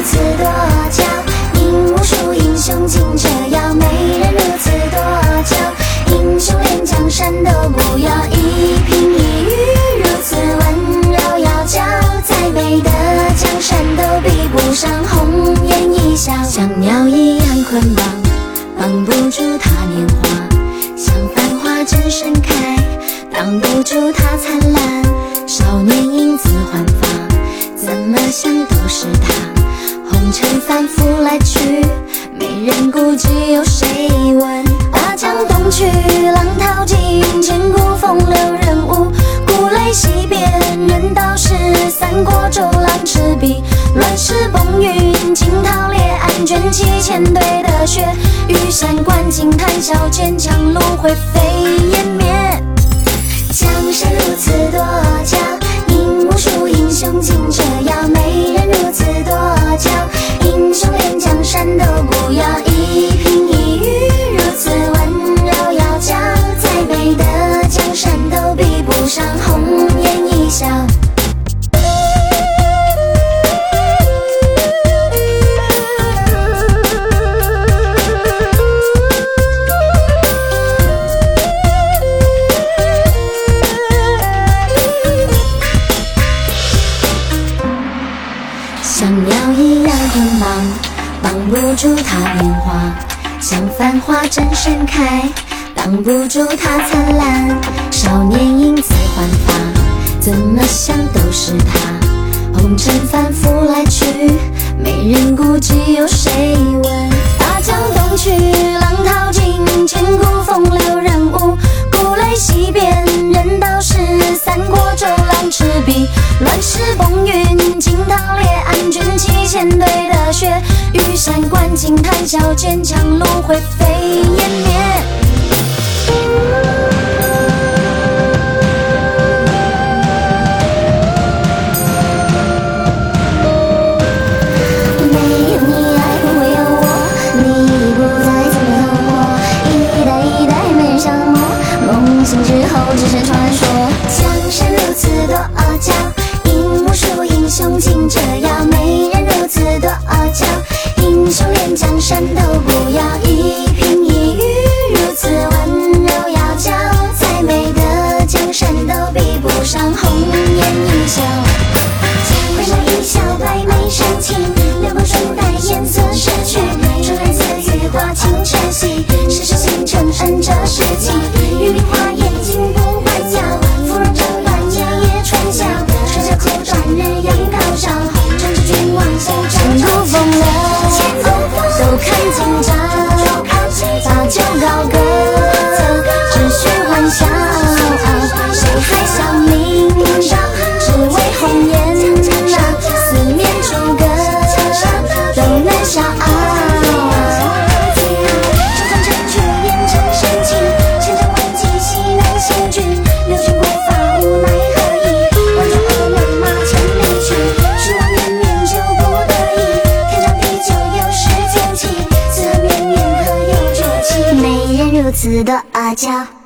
如此多娇，引无数英雄竞折腰。美人如此多娇，英雄连江山都不要。一颦一语如此温柔妖娇，再美的江山都比不上红颜一笑。像鸟一样捆绑，绑不住她年华；像繁花正盛开，挡不住她灿烂。少年英姿焕。过周郎赤壁乱世风云惊涛裂岸卷起千堆的雪羽扇纶巾谈笑间樯橹灰飞烟灭。江山如此多娇引无数英雄竞折腰美人如此多娇英雄连江山都不要一颦一语如此温柔妖娇再美的江山都比不上红颜一笑挡不住它变化，像繁花正盛开；挡不住它灿烂，少年英姿。玉山观景，谈笑间，长路灰飞烟灭。没有你，爱不有我。你已不再曾有我。一代一代，没人像我。梦醒之后，只剩传说。江山。与你。如此的阿娇。